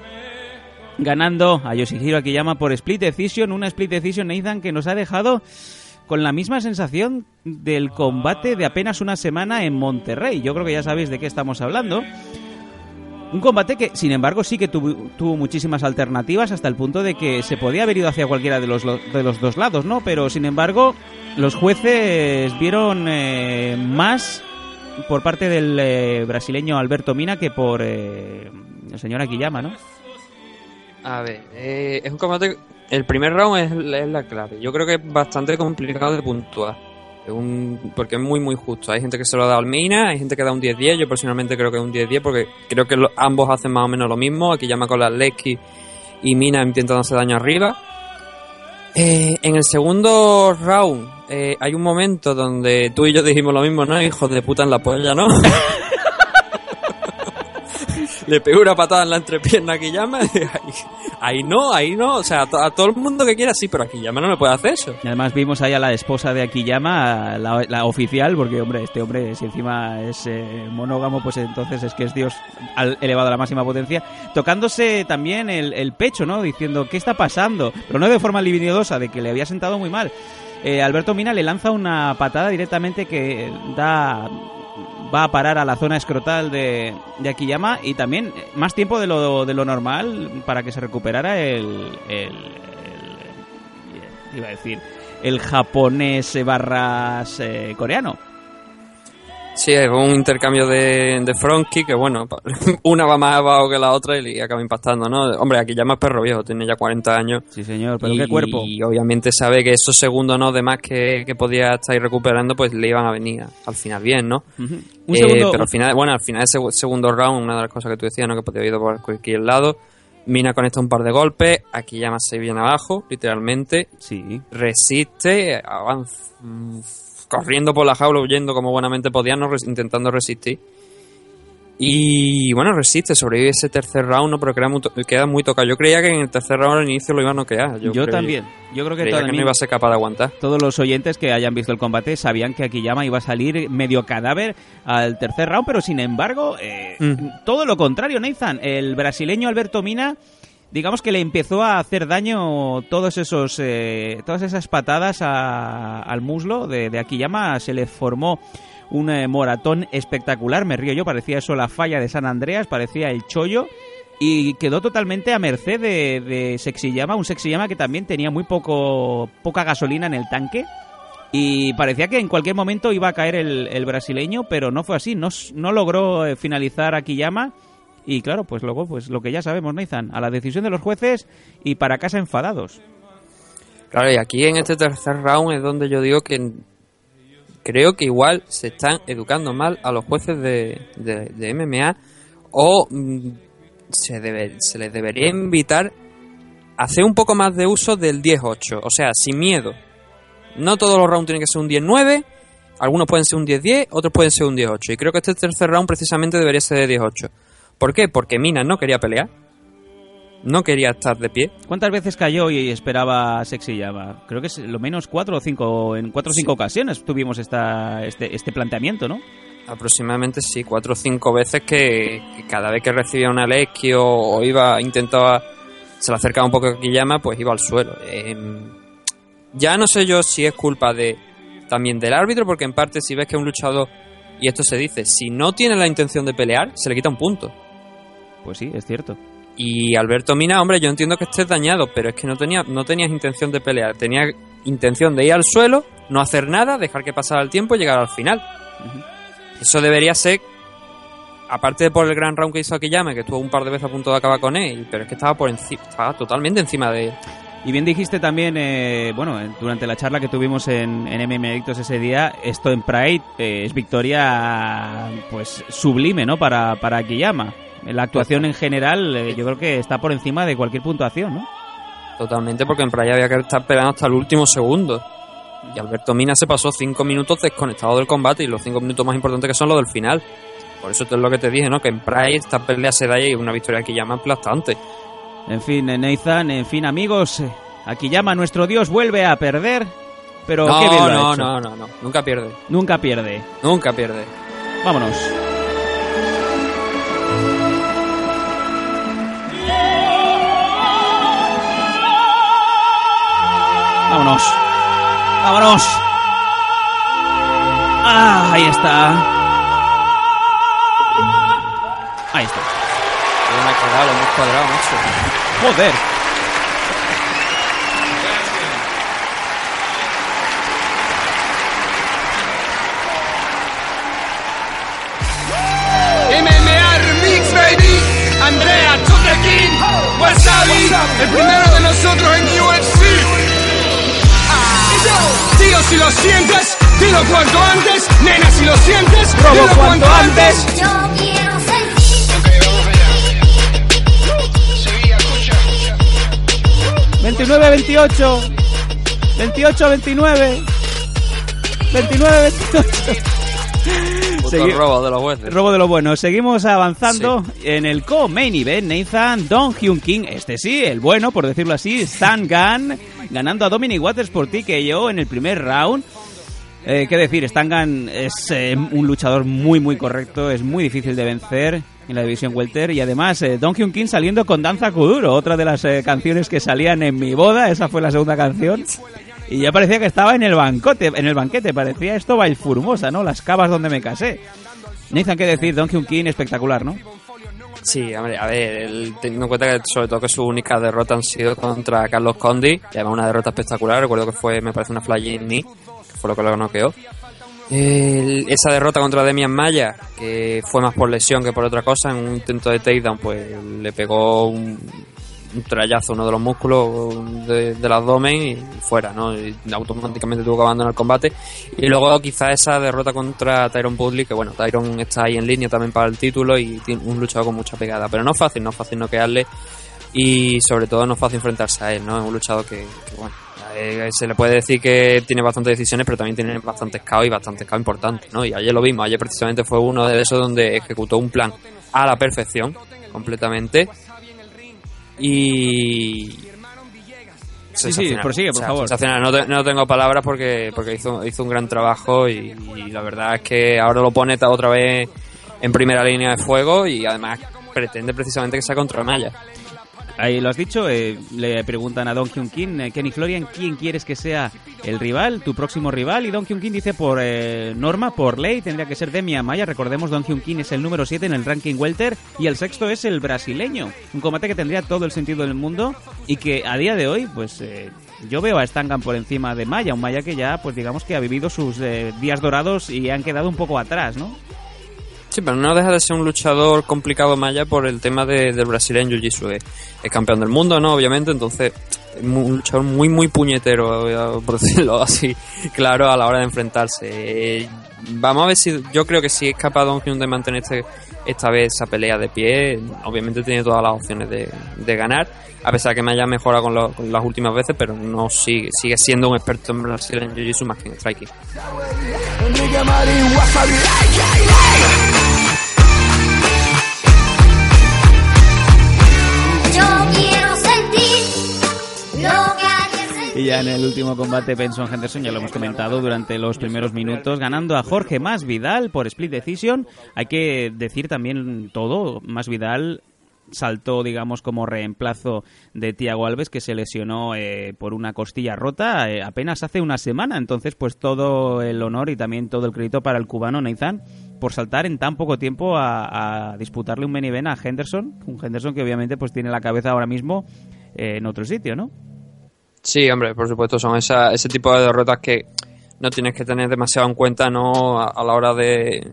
ganando a Yoshihiro Akiyama por split decision, una split decision Nathan que nos ha dejado con la misma sensación del combate de apenas una semana en Monterrey. Yo creo que ya sabéis de qué estamos hablando. Un combate que, sin embargo, sí que tuvo, muchísimas alternativas hasta el punto de que se podía haber ido hacia cualquiera de los, lo- de los dos lados, ¿no? Pero, sin embargo, los jueces vieron eh, más por parte del eh, brasileño Alberto Mina que por eh, el señor Akiyama, ¿no? A ver, eh, es un combate. El primer round es, la- la clave. Yo creo que es bastante complicado de puntuar. Es un, porque es muy, muy justo. Hay gente que se lo da al Mina, hay gente que da un 10-10. Yo personalmente creo que es un 10-10 porque creo que ambos hacen más o menos lo mismo. Llama con las Lecky y Mina intentan hacer daño arriba. Eh, en el segundo round eh, hay un momento donde tú y yo dijimos lo mismo, ¿no? Hijos de puta en la polla, ¿no? Le pegó una patada en la entrepierna a Kiyama. ahí, no, ahí no. O sea, a, to- a todo el mundo que quiera sí, pero a Kiyama no le puede hacer eso. Y además vimos ahí a la esposa de Akiyama, la, oficial, porque hombre, este hombre si encima es eh, monógamo, pues entonces es que es Dios al- elevado a la máxima potencia, tocándose también el, el pecho, ¿no? Diciendo, ¿qué está pasando? Pero no de forma libidinosa, de que le había sentado muy mal. Eh, Alberto Mina le lanza una patada directamente que da va a parar a la zona escrotal de, de Akiyama y también eh, más tiempo de lo, de lo normal para que se recuperara el, el- iba a decir el japonés barras eh, coreano. Sí, es un intercambio de, de front kick que, bueno, una va más abajo que la otra y acaba impactando, ¿no? Hombre, Akiyama es perro viejo, tiene ya 40 años. Sí, señor, pero y, qué cuerpo. Y obviamente sabe que esos segundos no de más que, que podía estar recuperando, pues le iban a venir al final bien, ¿no? Un Eh, segundo, pero al final, bueno, al final ese segundo round, una de las cosas que tú decías, ¿no? Que podía ido por cualquier lado. Mina conecta un par de golpes, aquí llama se viene abajo, literalmente, Sí. resiste, avanza, corriendo por la jaula, huyendo como buenamente podía, no res- intentando resistir. Y bueno, resiste, sobrevive ese tercer round, ¿no? pero queda muy, queda muy tocado. Yo creía que en el tercer round al inicio lo iba a noquear. Yo, creí- también. Yo creo que, Creía que no iba a ser capaz de aguantar. todos los oyentes que hayan visto el combate sabían que Akiyama iba a salir medio cadáver al tercer round, pero sin embargo, eh, Mm. todo lo contrario, Nathan. El brasileño Alberto Mina, digamos que le empezó a hacer daño todos esos, eh, todas esas patadas a- al muslo de, de Akiyama. Se le formó un eh, moratón espectacular, me río yo, parecía eso la falla de San Andreas, parecía el chollo. Y quedó totalmente a merced de, de Sexyama, un Sexyama que también tenía muy poco poca gasolina en el tanque. Y parecía que en cualquier momento iba a caer el, brasileño, pero no fue así. No, no logró eh, finalizar Akiyama. Y claro, pues luego, pues lo que ya sabemos, Nathan, a la decisión de los jueces y para casa enfadados. Claro, y aquí en este tercer round es donde yo digo que creo que igual se están educando mal a los jueces de, de- MMA o mm, se, debe, se les debería invitar a hacer un poco más de uso del 10-8, o sea, sin miedo. No todos los rounds tienen que ser un 10-9, algunos pueden ser un 10-10, otros pueden ser un 10-8. Y creo que este tercer round precisamente debería ser de 10-8. ¿Por qué? Porque Mina no quería pelear, no quería estar de pie. ¿Cuántas veces cayó y esperaba Sexyama? Creo que es lo menos cuatro o cinco, en cuatro o cinco ocasiones tuvimos esta, este, este planteamiento, ¿no? Aproximadamente sí, cuatro o cinco veces que, que cada vez que recibía una Alessi o, o iba, intentaba, se le acercaba un poco a Kiyama, pues iba al suelo. Em, ya no sé yo si es culpa de también del árbitro, porque en parte si ves que un luchador, y esto se dice, si no tiene la intención de pelear, se le quita un punto. Pues sí, es cierto. Y Alberto Mina, hombre, yo entiendo que estés dañado, pero es que no, tenía, no tenías intención de pelear, tenías intención de ir al suelo, no hacer nada, dejar que pasara el tiempo y llegar al final. Eso debería ser, aparte de por el gran round que hizo Akiyama, que estuvo un par de veces a punto de acabar con él, pero es que estaba por encima, estaba totalmente encima de él. Y bien dijiste también, eh, bueno, eh, durante la charla que tuvimos en, en MM Adictos ese día, esto en Pride eh, es victoria pues sublime, ¿no? Para, para Akiyama. La actuación en general eh, yo creo que está por encima de cualquier puntuación, ¿no? Totalmente, porque en playa había que estar peleando hasta el último segundo. Y Alberto Mina se pasó cinco minutos desconectado del combate y los cinco minutos más importantes que son los del final. Por eso es lo que te dije, ¿no? Que en Pride esta pelea se da y una victoria aquí llama aplastante. En fin, eh, Nathan, en fin, amigos, eh, Akiyama, nuestro dios, vuelve a perder, pero no, qué bien lo ha no, hecho. no, no, no. Nunca pierde. Nunca pierde. Nunca pierde. Vámonos. Vámonos. Vámonos. Ah, ahí está. Ahí está. Yo me he cagado, lo hemos cuadrado, macho. Joder. MMA Remix, baby. Andrea, Choque King, Wasabi, el primero de nosotros en UFC. Tío, si lo sientes, dilo cuanto antes. Nena, si lo sientes, dilo cuanto antes. 29, 28. 28, 29. 29, 28. Puto Segui- robo de los jueces. Robo de lo bueno. Seguimos avanzando en el co-main event. Nathan Don Hyun King, este sí, el bueno, por decirlo así, Stan Gunn, ganando a Dominic Waters por TKO en el primer round. Eh, ¿Qué decir? Stan Gunn es eh, un luchador muy, muy correcto, es muy difícil de vencer en la división welter y además eh, Don Hyun King saliendo con Danza Kuduro, otra de las eh, canciones que salían en mi boda, esa fue la segunda canción. Y ya parecía que estaba en el bancote, en el banquete, parecía esto Bail Formosa, ¿no? Las cavas donde me casé. Nathan, ¿qué decir? Don Hyun King espectacular, ¿no? Sí, hombre, a ver, el- teniendo en cuenta que sobre todo que sus únicas derrotas han sido contra Carlos Condi, y además una derrota espectacular, recuerdo que fue, me parece una flying knee, que fue lo que lo noqueó. El- esa derrota contra Demian Maya, que fue más por lesión que por otra cosa, en un intento de takedown, pues le pegó un, un trayazo uno de los músculos de- del abdomen y fuera, ¿no? Y automáticamente tuvo que abandonar el combate. Y luego quizá esa derrota contra Tyron Woodley, que bueno, Tyron está ahí en línea también para el título y tiene un luchador con mucha pegada. Pero no es fácil, no es fácil noquearle. Y sobre todo no es fácil enfrentarse a él, ¿no? Es un luchador que, que, bueno, eh, se le puede decir que tiene bastantes decisiones, pero también tiene bastantes caos y bastantes caos importantes, ¿no? Y ayer lo vimos, ayer precisamente fue uno de esos donde ejecutó un plan a la perfección, completamente. Y. Sí, sí, prosigue, por O sea, favor. No, te- no tengo palabras porque, porque hizo, hizo un gran trabajo y, y la verdad es que ahora lo pone otra vez en primera línea de fuego y además pretende precisamente que sea contra Maya. Ahí lo has dicho, eh, le preguntan a Don Hyun Kim, eh, Kenny Florian, ¿quién quieres que sea el rival, tu próximo rival? Y Don Hyun Kim dice por eh, norma, por ley, tendría que ser Demi Amaya. Recordemos, Don Hyun Kim es el número 7 en el ranking welter y el sexto es el brasileño. Un combate que tendría todo el sentido del mundo y que a día de hoy, pues eh, yo veo a Stangan por encima de Maya, un Maya que ya, pues digamos que ha vivido sus eh, días dorados y han quedado un poco atrás, ¿no? Sí, pero no deja de ser un luchador complicado Maya por el tema de, del brasileño Jiu-Jitsu. Es, es campeón del mundo, ¿no? Obviamente, entonces es un luchador muy, muy puñetero, eh, por decirlo así, claro, a la hora de enfrentarse. Eh, vamos a ver si, yo creo que si es capaz Don Hyun de mantener este, esta vez esa pelea de pie, obviamente tiene todas las opciones de, de ganar, a pesar que Maya mejora con, lo- con las últimas veces, pero no sigue, sigue siendo un experto en brasileño Jiu-Jitsu más que en striking. Y ya en el último combate, Benson Henderson, ya lo hemos comentado durante los primeros minutos, ganando a Jorge Más Vidal por split decision. Hay que decir también todo, Más Vidal saltó, digamos, como reemplazo de Tiago Alves, que se lesionó eh, por una costilla rota eh, apenas hace una semana. Entonces, pues todo el honor y también todo el crédito para el cubano Nathan por saltar en tan poco tiempo a, disputarle un main event a Henderson. Un Henderson que obviamente pues tiene la cabeza ahora mismo eh, en otro sitio, ¿no? Sí, hombre, por supuesto, son esa, ese tipo de derrotas que no tienes que tener demasiado en cuenta no a, la hora de,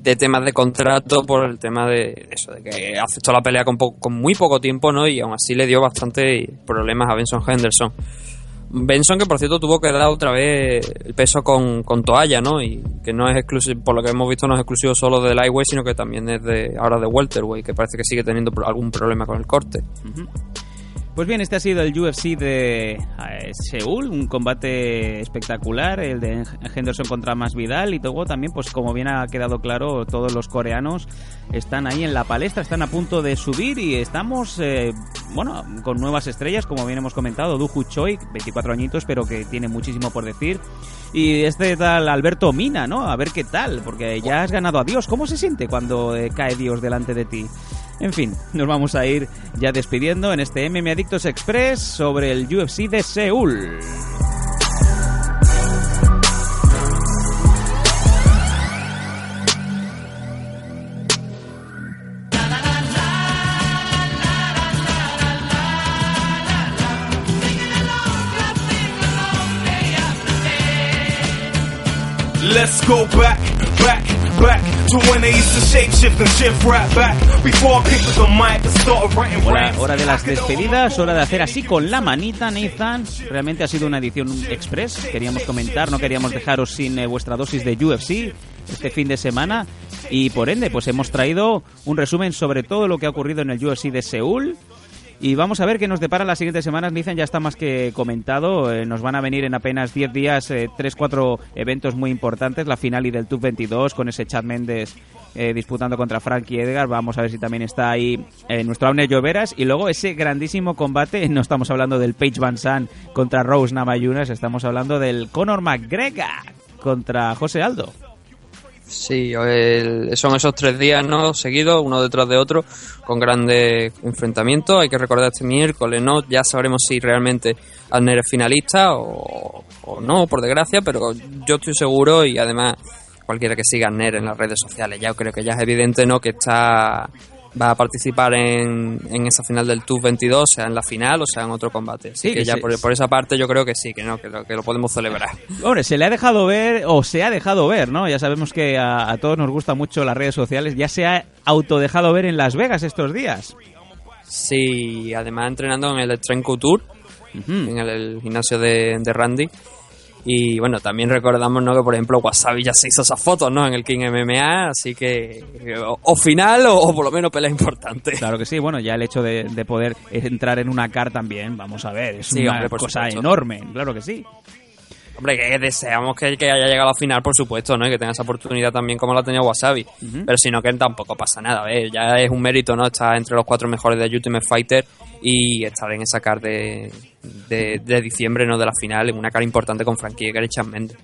de temas de contrato por el tema de eso, de que aceptó la pelea con, con muy poco tiempo, ¿no? Y aún así le dio bastante problemas a Benson Henderson. Benson, que por cierto tuvo que dar otra vez el peso con, con toalla, ¿no? Y que no es exclusivo, por lo que hemos visto, no es exclusivo solo de Lightweight, sino que también es de ahora de Welterweight, que parece que sigue teniendo algún problema con el corte. Pues bien, este ha sido el UFC de eh, Seúl, un combate espectacular, el de Henderson contra Masvidal y luego también, pues como bien ha quedado claro, todos los coreanos están ahí en la palestra, están a punto de subir y estamos, eh, bueno, con nuevas estrellas, como bien hemos comentado, Duhu Choi, 24 añitos, pero que tiene muchísimo por decir, y este tal Alberto Mina, ¿no? A ver qué tal, porque ya has ganado a Dios, ¿cómo se siente cuando eh, cae Dios delante de ti? En fin, nos vamos a ir ya despidiendo en este MM Adictos Express sobre el UFC de Seúl. Let's go back, back, back to when they used to shape shift and shift right back. Before I picked up the mic and started writing Hora, hora de las despedidas, hora de hacer así con la manita, Nathan. Realmente ha sido una edición express. Queríamos comentar, no queríamos dejaros sin eh, vuestra dosis de UFC este fin de semana. Y por ende, pues hemos traído un resumen sobre todo lo que ha ocurrido en el UFC de Seúl. Y vamos a ver qué nos depara las siguientes semanas. Nathan ya está más que comentado. Eh, nos van a venir en apenas 10 días eh, 3-4 eventos muy importantes. La final y del TUF 22 con ese Chad Méndez eh, disputando contra Frankie Edgar. Vamos a ver si también está ahí eh, nuestro Abner Lloveras. Y luego ese grandísimo combate. No estamos hablando del Page Van Sant contra Rose Namajunas. Estamos hablando del Conor McGregor contra José Aldo. Sí, son esos tres días ¿no? seguidos, uno detrás de otro, con grandes enfrentamientos. Hay que recordar este miércoles, ¿no? Ya sabremos si realmente Adner es finalista o, o no, por desgracia, pero yo estoy seguro y además cualquiera que siga a Adner en las redes sociales, ya creo que ya es evidente, ¿no? Que está va a participar en, en esa final del TUF 22, sea en la final o sea en otro combate. Así Sí, que ya se- por, por esa parte yo creo que sí, que no, que lo, que lo podemos celebrar. Hombre, se le ha dejado ver, o se ha dejado ver, ¿no? Ya sabemos que a, a todos nos gustan mucho las redes sociales. Ya se ha autodejado ver en Las Vegas estos días. Sí, además entrenando en el Tren Couture, Ujú. en el, el gimnasio de, de Randy. Y bueno, también recordamos ¿no? que por ejemplo Wasabi ya se hizo esas fotos ¿no? en el King MMA, así que o, o final o, o por lo menos pelea importante. Claro que sí, bueno, ya el hecho de, de poder entrar en una car también, vamos a ver, es Sí, una hombre, cosa supuesto. enorme, claro que sí. Hombre, que deseamos que, que haya llegado a la final, por supuesto, ¿no? Y que tenga esa oportunidad también como la tenía Wasabi. Pero si no, que tampoco pasa nada, ¿ves? Ya es un mérito, ¿no? Estar entre los cuatro mejores de Ultimate Fighter y estar en esa car de, de, de diciembre, ¿no? De la final, en una cara importante con Frankie Edgar y Mendes.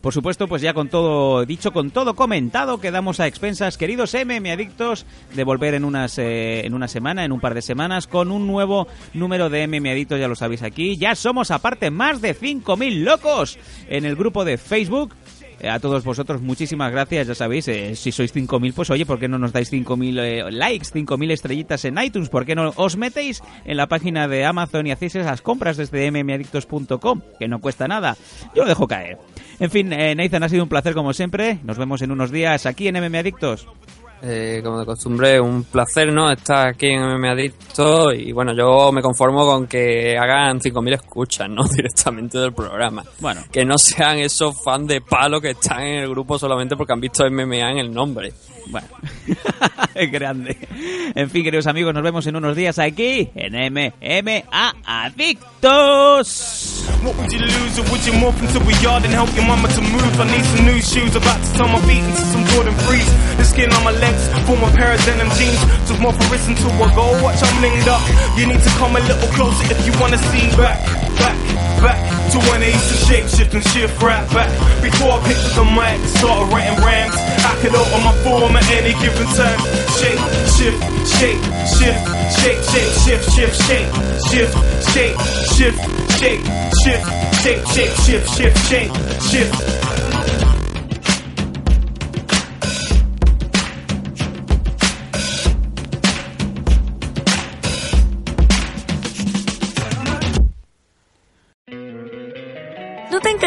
Por supuesto, pues ya con todo dicho, con todo comentado, quedamos a expensas, queridos MM adictos, de volver en unas eh, en una semana, en un par de semanas, con un nuevo número de MM adictos, ya lo sabéis aquí. Ya somos aparte más de 5.000 locos en el grupo de Facebook. Eh, A todos vosotros, muchísimas gracias. Ya sabéis, eh, si sois 5.000, pues oye, ¿por qué no nos dais 5.000 eh, likes, 5.000 estrellitas en iTunes? ¿Por qué no os metéis en la página de Amazon y hacéis esas compras desde mmadictos.com? Que no cuesta nada. Yo lo dejo caer. En fin, eh, Nathan, ha sido un placer como siempre. Nos vemos en unos días aquí en MM Adictos. Eh, como de costumbre, un placer, ¿no? Estar aquí en MM Adicto y bueno, yo me conformo con que hagan 5.000 escuchas, ¿no? Directamente del programa. Bueno. Que no sean esos fans de palo que están en el grupo solamente porque han visto MMA en el nombre. Bueno, es grande. En fin, queridos amigos, nos vemos en unos días aquí en MMA Adictos. To when I used to shape shift and shift right back. Before I picked up the mic, started writing rhymes. I could alter my form at any given time. Shape, shift, shape, shift, shape, shape, shift, shift, shape, shift, shape, shift, shape, shift, shape, shape, shift, shift, shape, shift.